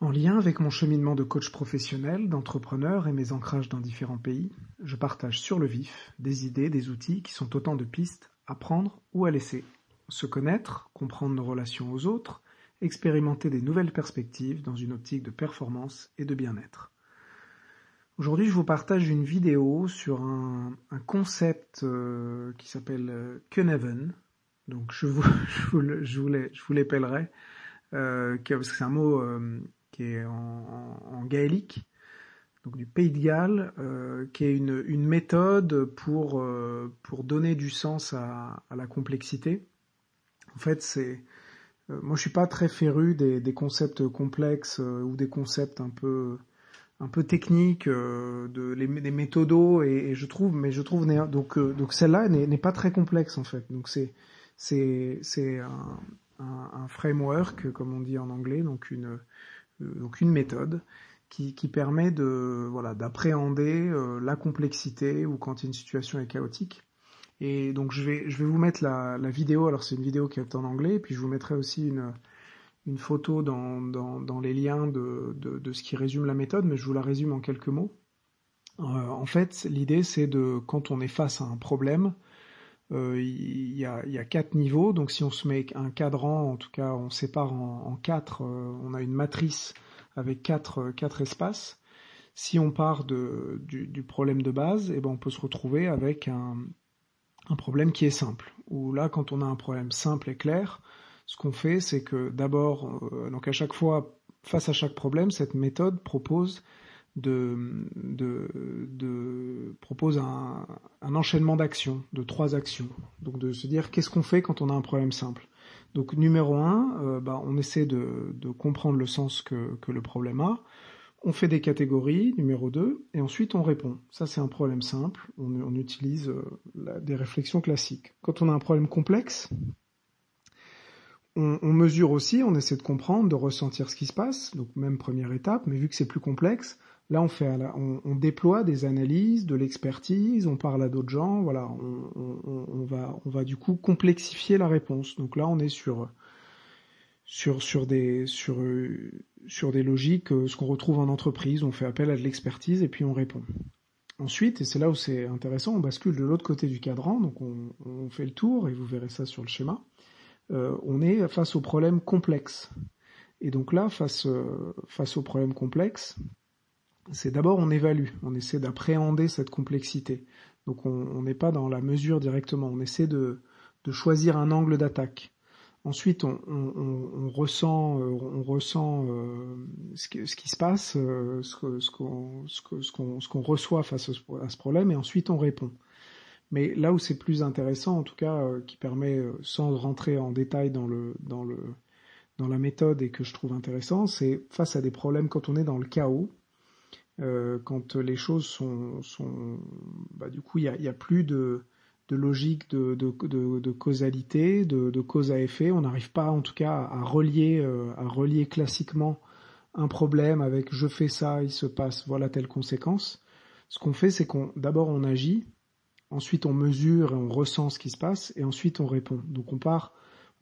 En lien avec mon cheminement de coach professionnel, d'entrepreneur et mes ancrages dans différents pays, je partage sur le vif des idées, des outils qui sont autant de pistes à prendre ou à laisser. Se connaître, comprendre nos relations aux autres, expérimenter des nouvelles perspectives dans une optique de performance et de bien-être. Aujourd'hui, je vous partage une vidéo sur un, concept euh, qui s'appelle euh, Keneven. Donc, je vous, je euh, parce que c'est un mot qui est en, gaélique, donc du Pays de Galles, euh, qui est une, une méthode pour, euh, pour donner du sens à, à la complexité. En fait, c'est euh, moi je suis pas très féru des, des concepts complexes ou des concepts un peu un peu techniques de les, des méthodos et, et, je trouve mais je trouve donc donc celle-là n'est pas très complexe en fait donc c'est c'est c'est un, un, un, framework comme on dit en anglais donc une euh, donc une méthode qui, qui permet de voilà d'appréhender euh, la complexité ou quand une situation est chaotique. Et donc je vais je vais vous mettre la, vidéo. Alors c'est une vidéo qui est en anglais, et puis je vous mettrai aussi une une photo dans, dans, dans les liens de, de, ce qui résume la méthode, mais je vous la résume en quelques mots. Euh, en fait, l'idée c'est de quand on est face à un problème, euh, il, y a, il, y a, quatre niveaux. Donc si on se met un cadran, en tout cas on sépare en, quatre, euh, on a une matrice avec quatre, quatre espaces. Si on part du, problème de base, eh ben on peut se retrouver avec un, problème qui est simple. Ou là, quand on a un problème simple et clair, ce qu'on fait, c'est que d'abord, euh, donc à chaque fois, face à chaque problème, cette méthode propose de, de, propose un, un enchaînement d'actions, de trois actions. Donc de se dire qu'est-ce qu'on fait quand on a un problème simple? Donc numéro un, euh, bah, on essaie de, comprendre le sens que, que le problème a. On fait des catégories, numéro 2, et ensuite on répond. Ça c'est un problème simple, on, utilise euh, des réflexions classiques. Quand on a un problème complexe, on, on, mesure aussi, on essaie de comprendre, de ressentir ce qui se passe, donc même première étape, mais vu que c'est plus complexe, Là, on fait, on, déploie des analyses, de l'expertise, on parle à d'autres gens, voilà, on, va, on va du coup complexifier la réponse. Donc là, on est sur sur sur des sur sur des logiques, euh, ce qu'on retrouve en entreprise. On fait appel à de l'expertise et puis on répond. Ensuite, et c'est là où c'est intéressant, on bascule de l'autre côté du cadran, donc on, on, fait le tour et vous verrez ça sur le schéma. Euh, on est face aux problèmes complexes. Et donc là, face euh, face aux problèmes complexes, c'est d'abord on évalue, on essaie d'appréhender cette complexité. Donc on n'est pas dans la mesure directement, on essaie de, de choisir un angle d'attaque. Ensuite, on, on, on, ressent, on ressent euh, ce, qui, ce, qui, se passe, euh, ce qu'on ce qu qu'on ce qu'on reçoit face à ce problème, et ensuite on répond. Mais là où c'est plus intéressant, en tout cas, euh, qui permet, sans rentrer en détail dans le dans le dans la méthode et que je trouve intéressant, c'est face à des problèmes quand on est dans le chaos, euh, quand les choses sont, bah, du coup, il n'y a, plus de, logique de, causalité, de, cause à effet. On n'arrive pas, en tout cas, à relier, euh, à relier classiquement un problème avec je fais ça, il se passe voilà telle conséquence. Ce qu'on fait, c'est qu'on d'abord on agit, ensuite on mesure et on ressent ce qui se passe, et ensuite on répond. Donc on part,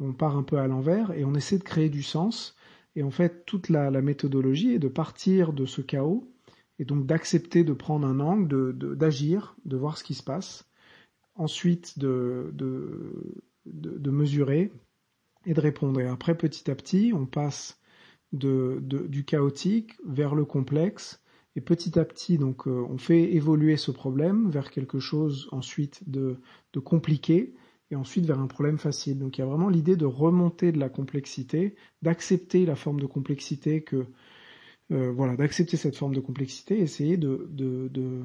on part un peu à l'envers et on essaie de créer du sens. Et en fait, toute la méthodologie est de partir de ce chaos et donc d'accepter de prendre un angle, d'agir, de, de, voir ce qui se passe, ensuite de, de, mesurer et de répondre. Et après, petit à petit, on passe du chaotique vers le complexe, et petit à petit, donc, euh, on fait évoluer ce problème vers quelque chose ensuite de, de compliqué, et ensuite vers un problème facile. Donc il y a vraiment l'idée de remonter de la complexité, d'accepter la forme de complexité que voilà, d'accepter cette forme de complexité, essayer de, de, de,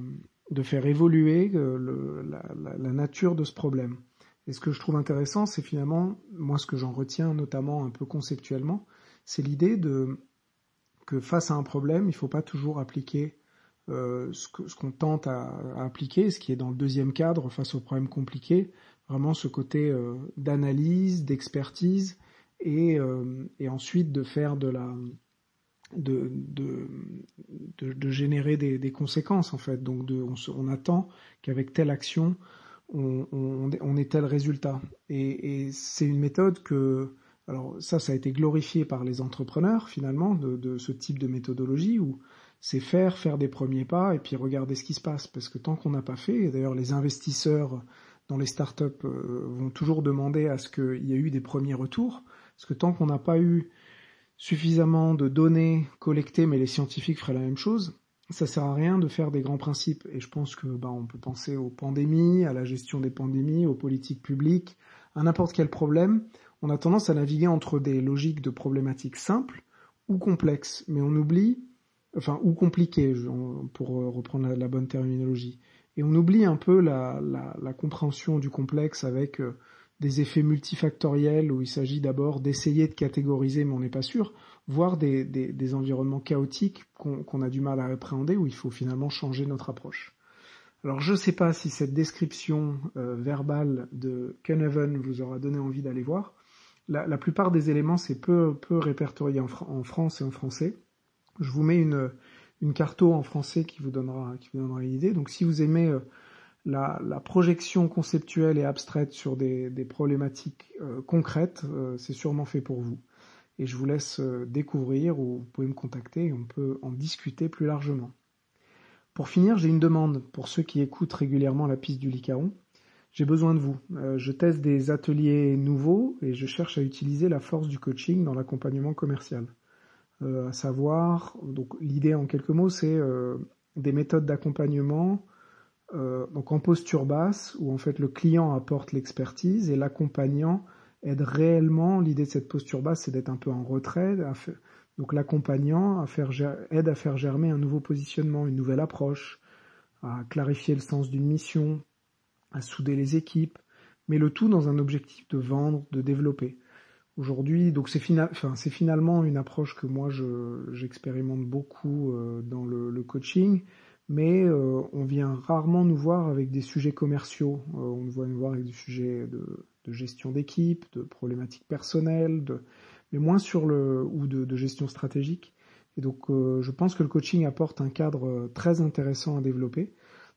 de faire évoluer euh, le, la, la, nature de ce problème. Et ce que je trouve intéressant, c'est finalement, moi ce que j'en retiens notamment un peu conceptuellement, c'est l'idée de que face à un problème, il ne faut pas toujours appliquer euh, ce qu'on ce tente à, à, appliquer, ce qui est dans le deuxième cadre face aux problèmes compliqués, vraiment ce côté euh, d'analyse, d'expertise, et, euh, et ensuite de faire de la de, de, de, de générer des, conséquences en fait. Donc de, on, attend qu'avec telle action, on, on, ait tel résultat. Et, c'est une méthode que Alors ça, ça a été glorifié par les entrepreneurs finalement de, ce type de méthodologie où c'est faire, faire des premiers pas et puis regarder ce qui se passe. Parce que tant qu'on n'a pas fait, et d'ailleurs les investisseurs dans les startups euh, vont toujours demander à ce qu'il y ait eu des premiers retours, parce que tant qu'on n'a pas eu suffisamment de données collectées, mais les scientifiques feraient la même chose, ça sert à rien de faire des grands principes. Et je pense que bah, on peut penser aux pandémies, à la gestion des pandémies, aux politiques publiques, à n'importe quel problème. On a tendance à naviguer entre des logiques de problématiques simples ou complexes, mais on oublie, enfin ou compliquées, pour reprendre la, bonne terminologie. Et on oublie un peu la, la compréhension du complexe avec euh, des effets multifactoriels où il s'agit d'abord d'essayer de catégoriser mais on n'est pas sûr, voire des, des, environnements chaotiques qu'on a du mal à appréhender où il faut finalement changer notre approche. Alors je ne sais pas si cette description euh, verbale de Ken Even vous aura donné envie d'aller voir. La, la, plupart des éléments c'est peu, peu répertorié en, en, France et en français. Je vous mets une, une carto en français qui vous donnera, qui vous donnera une idée. Donc si vous aimez euh, la, projection conceptuelle et abstraite sur des, problématiques euh, concrètes, euh, c'est sûrement fait pour vous. Et je vous laisse euh, découvrir ou vous pouvez me contacter et on peut en discuter plus largement. Pour finir, j'ai une demande pour ceux qui écoutent régulièrement la piste du Licaon. J'ai besoin de vous. je teste des ateliers nouveaux et je cherche à utiliser la force du coaching dans l'accompagnement commercial. à savoir, donc l'idée en quelques mots, c'est des méthodes d'accompagnement euh, donc en posture basse, où en fait le client apporte l'expertise et l'accompagnant aide réellement. L'idée de cette posture basse, c'est d'être un peu en retrait. donc l'accompagnant aide à faire germer un nouveau positionnement, une nouvelle approche, à clarifier le sens d'une mission, à souder les équipes, mais le tout dans un objectif de vendre, de développer. Aujourd'hui, donc c'est finalement une approche que moi j'expérimente beaucoup euh, dans le coaching mais euh, on vient rarement nous voir avec des sujets commerciaux. Euh, on vient nous voir avec des sujets de, gestion d'équipe, de problématiques personnelles, mais moins sur le ou de, gestion stratégique. Et donc, euh, je pense que le coaching apporte un cadre très intéressant à développer.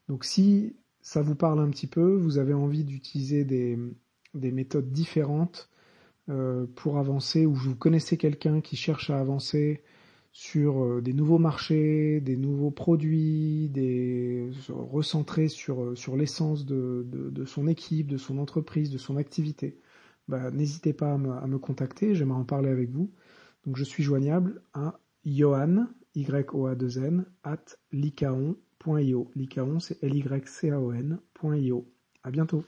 Donc, si ça vous parle un petit peu, vous avez envie d'utiliser des, des, méthodes différentes pour avancer, ou vous connaissez quelqu'un qui cherche à avancer sur euh, des nouveaux marchés, des nouveaux produits, des recentrés sur, euh, sur l'essence de, de, son équipe, de son entreprise, de son activité, bah, n'hésitez pas à me, à me contacter, j'aimerais en parler avec vous. Donc je suis joignable à Johan, y o a 2 n at licaon.io. Licaon, c'est l y c a o n.io. À bientôt.